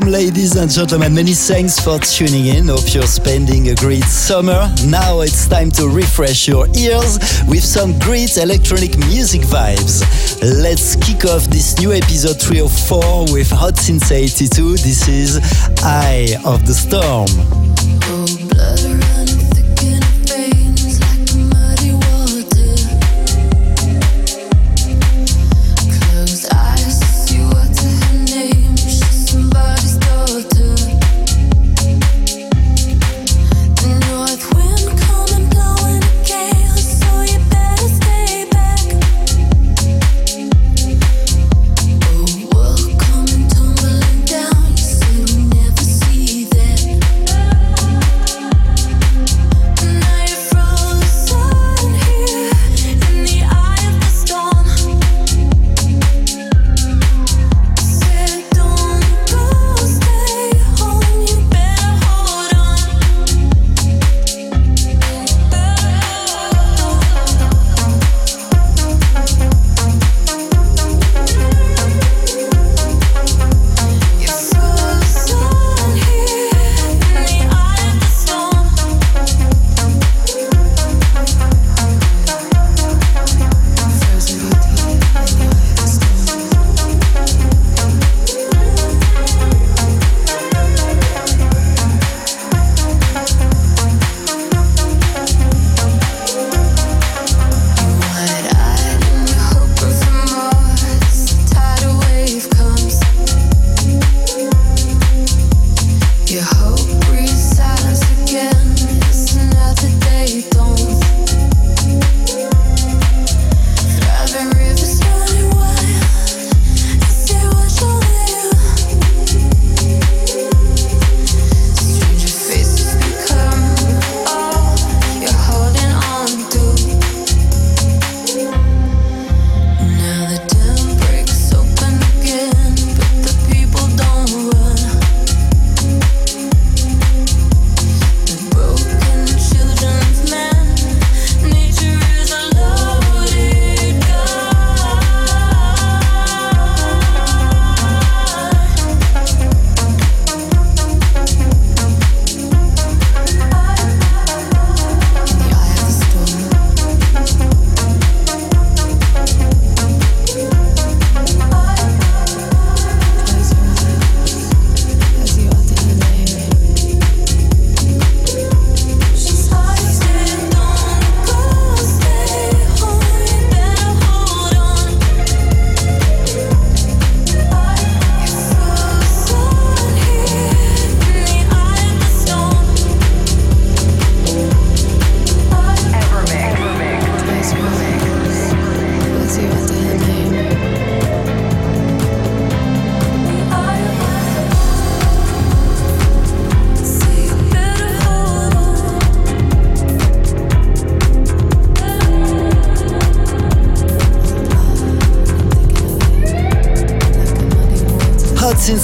Welcome, ladies and gentlemen. Many thanks for tuning in. Hope you're spending a great summer. Now it's time to refresh your ears with some great electronic music vibes. Let's kick off this new episode 304 with Hot Since 82. This is Eye of the Storm.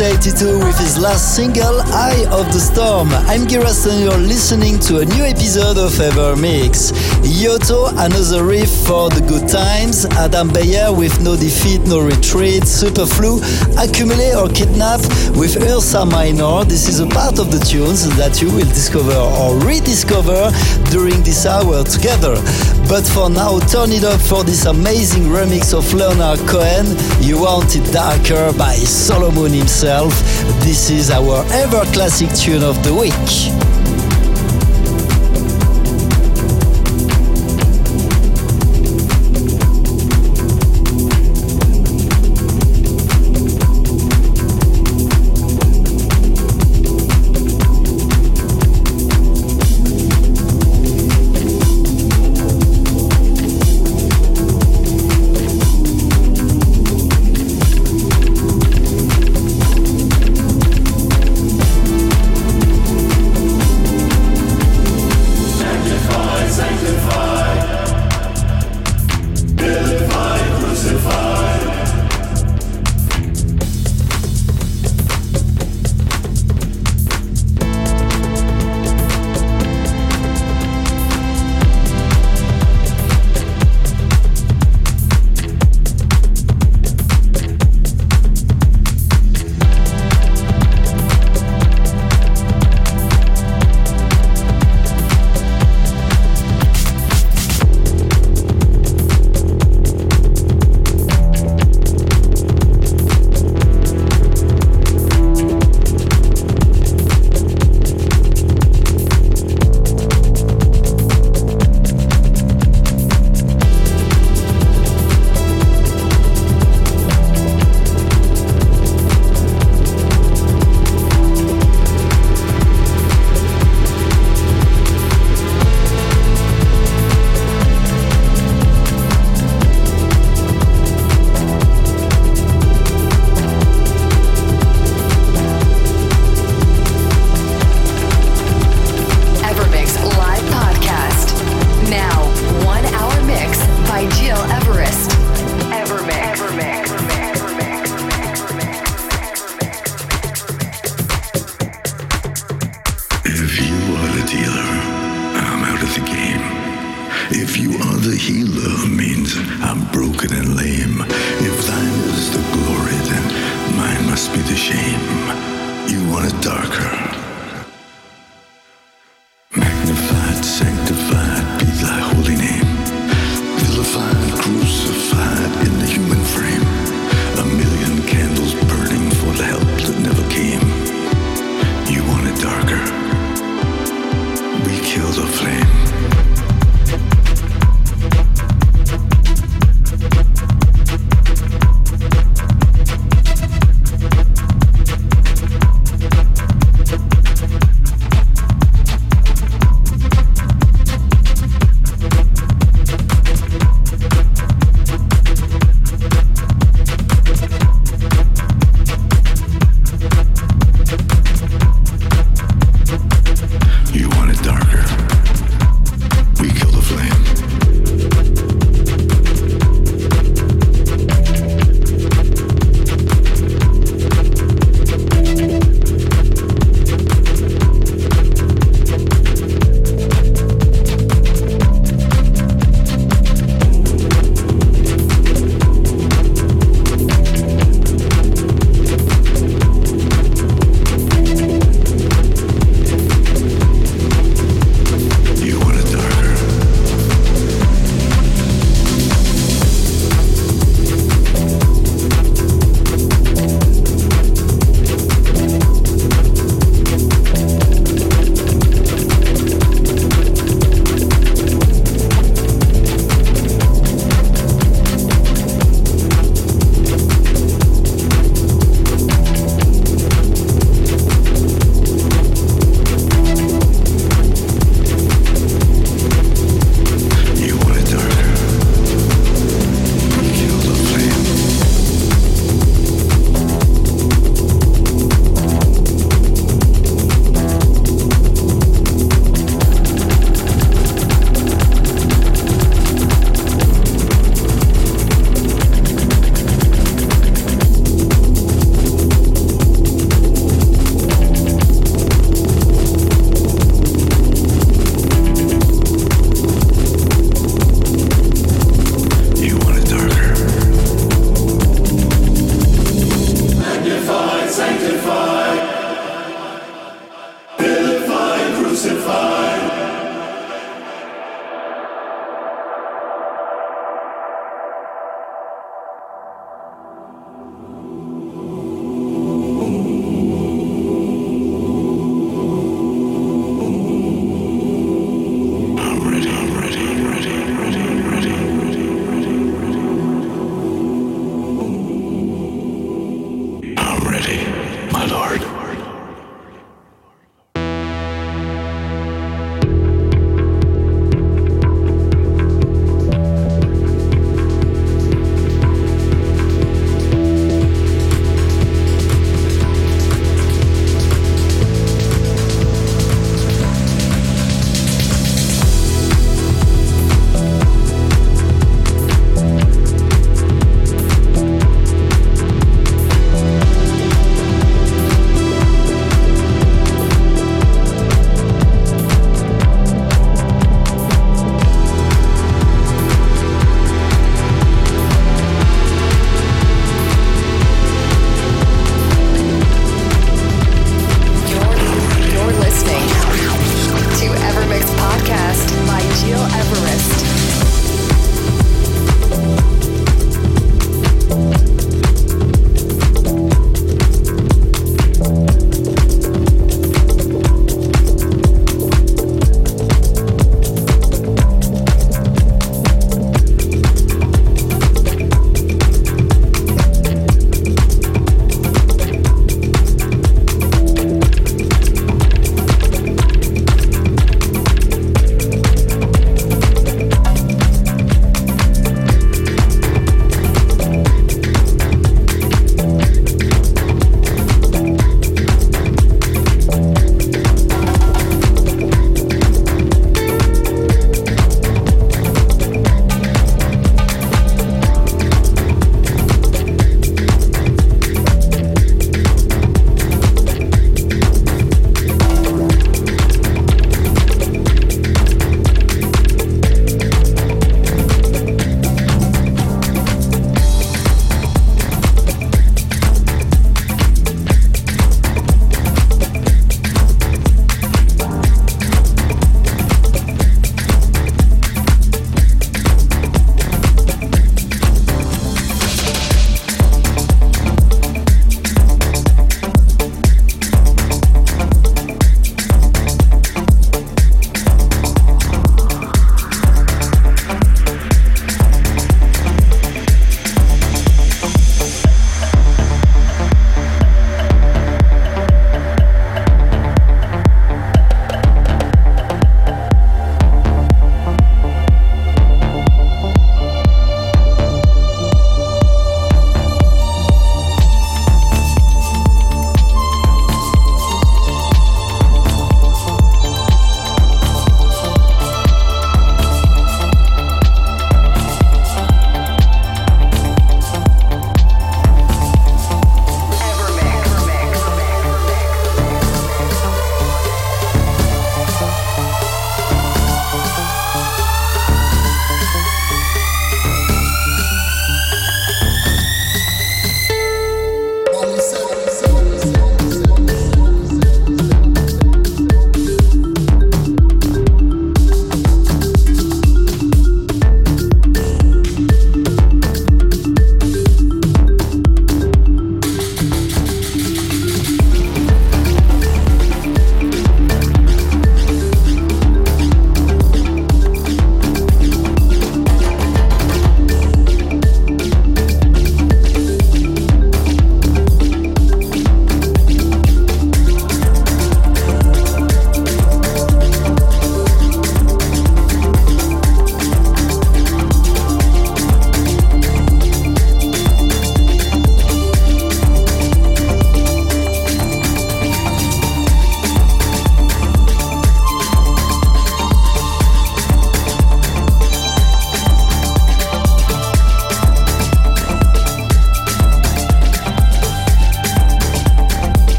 Since 82 with his last single, Eye of the Storm. I'm Giras and you're listening to a new episode of Ever Mix. Yotto, another riff for the good times. Adam Beyer with No Defeat, No Retreat. Superflu, Accumulate or Kidnap with Ursa Minor. This is a part of the tunes that you will discover or rediscover during this hour together. But for now, turn it up for this amazing remix of Leonard Cohen. You Want It Darker by Solomun himself. This is our ever classic tune of the week.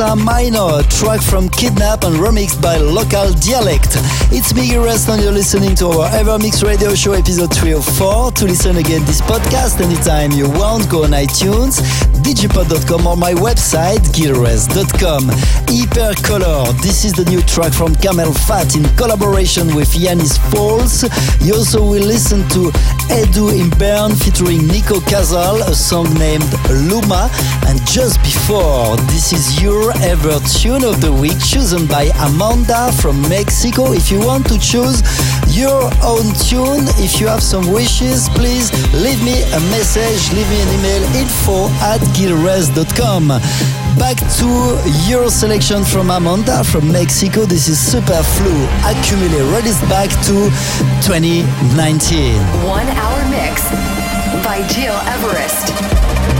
Ursa Minor, track from Kidnap and remixed by Local Dialect. It's me, Rest, and you're listening to our Evermix Radio Show episode 304. To listen again this podcast anytime you want, go on iTunes, digipod.com or my website, gilres.com. Hypercolor, this is the new track from CamelPhat in collaboration with Yannis Foals. You also will listen to Edu in Bern featuring Nico Casal, a song named Luma. And just before, this is your ever tune of the week chosen by Amanda from Mexico. If you want to choose your own tune, if you have some wishes, please leave me a message, leave me an email info at gilres.com. Back to your selection from Amanda from Mexico. This is Superflu Accumulate. Released back to 2019. One hour mix by Gil Everest.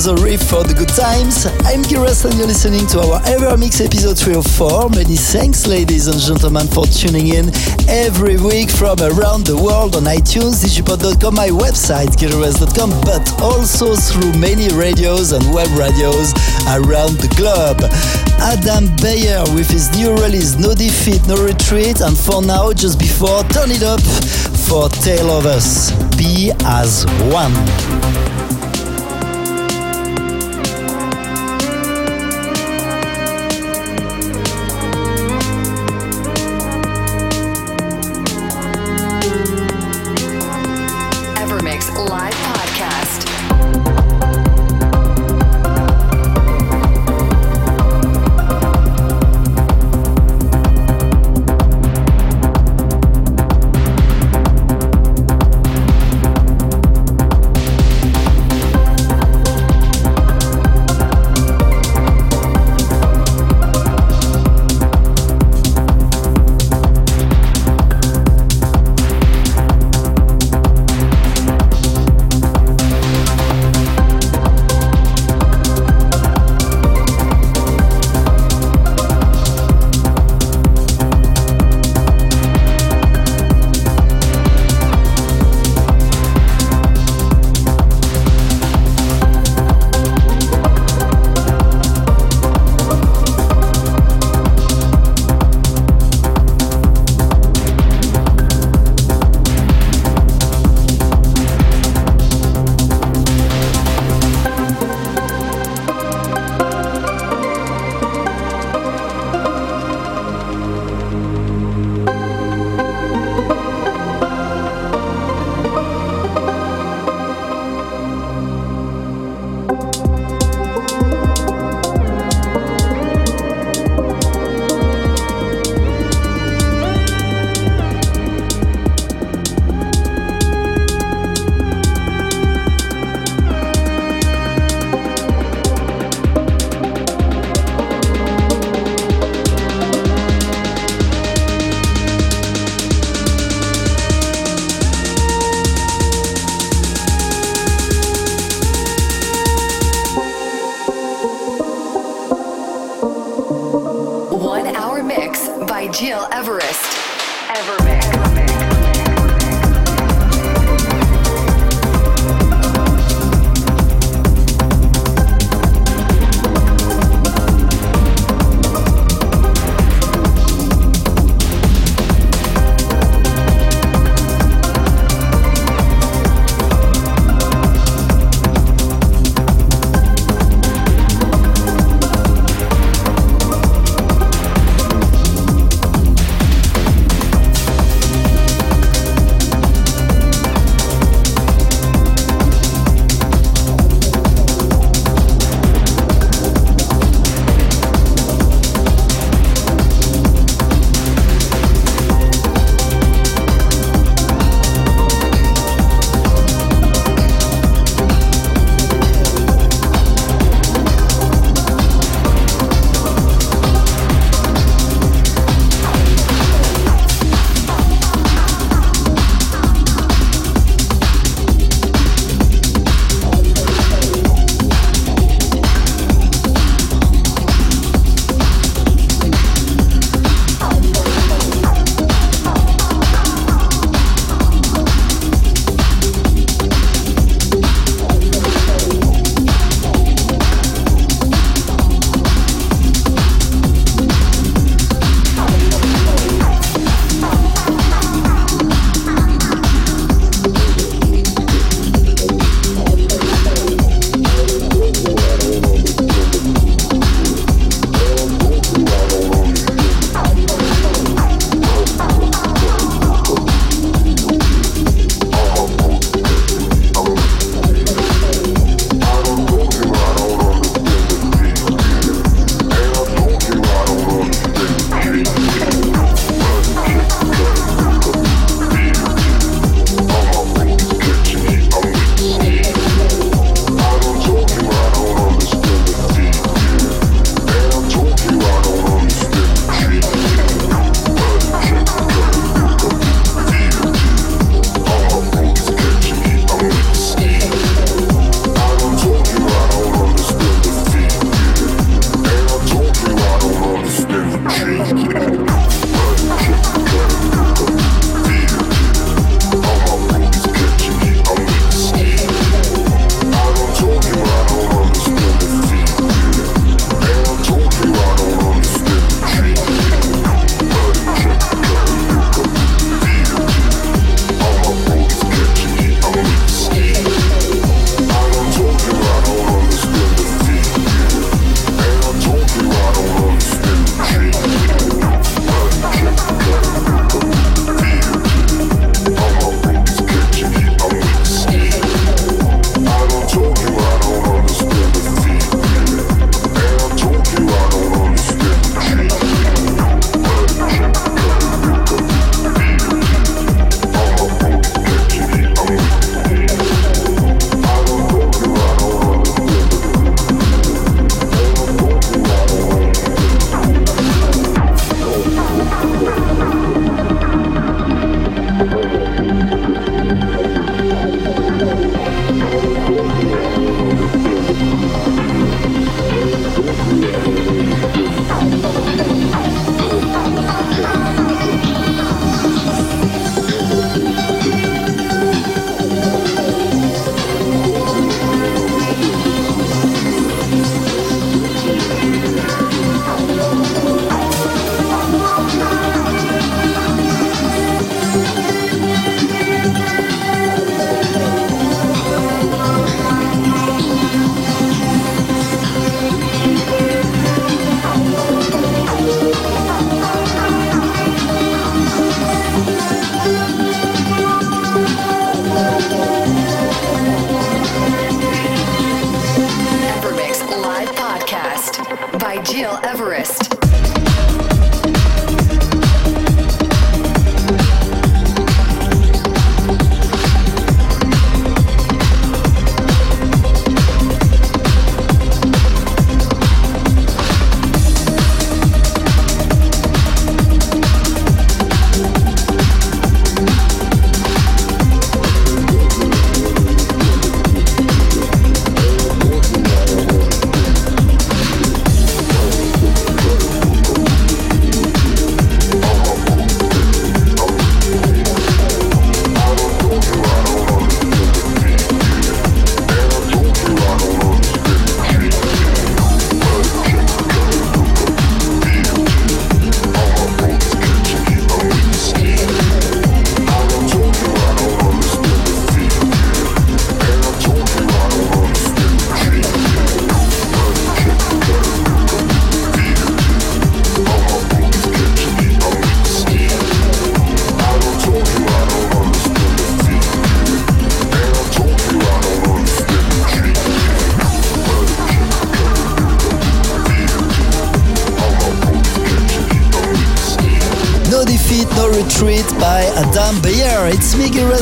Yotto, another riff for the good times. I'm Giras and you're listening to our Ever Mix episode 304. Many thanks, ladies and gentlemen, for tuning in every week from around the world on iTunes, digipod.com, my website, giras.com, but also through many radios and web radios around the globe. Adam Beyer with his new release, No Defeat, No Retreat, and for now, just before, turn it up for Tale of Us. Be as one.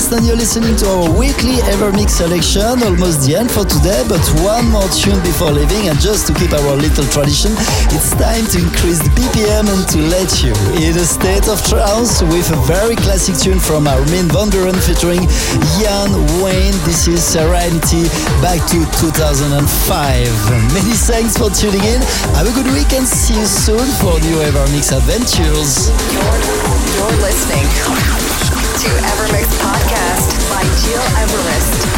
And you're listening to our weekly Evermix selection. Almost the end for today, but one more tune before leaving. And just to keep our little tradition, it's time to increase the BPM and to let you in a state of trance with a very classic tune from Armin van Buuren featuring Jan Vayne. This is Serenity back to 2005. Many thanks for tuning in. Have a good week and see you soon for new Evermix adventures. You're, you're listening to Evermix Podcast by Gil Everest.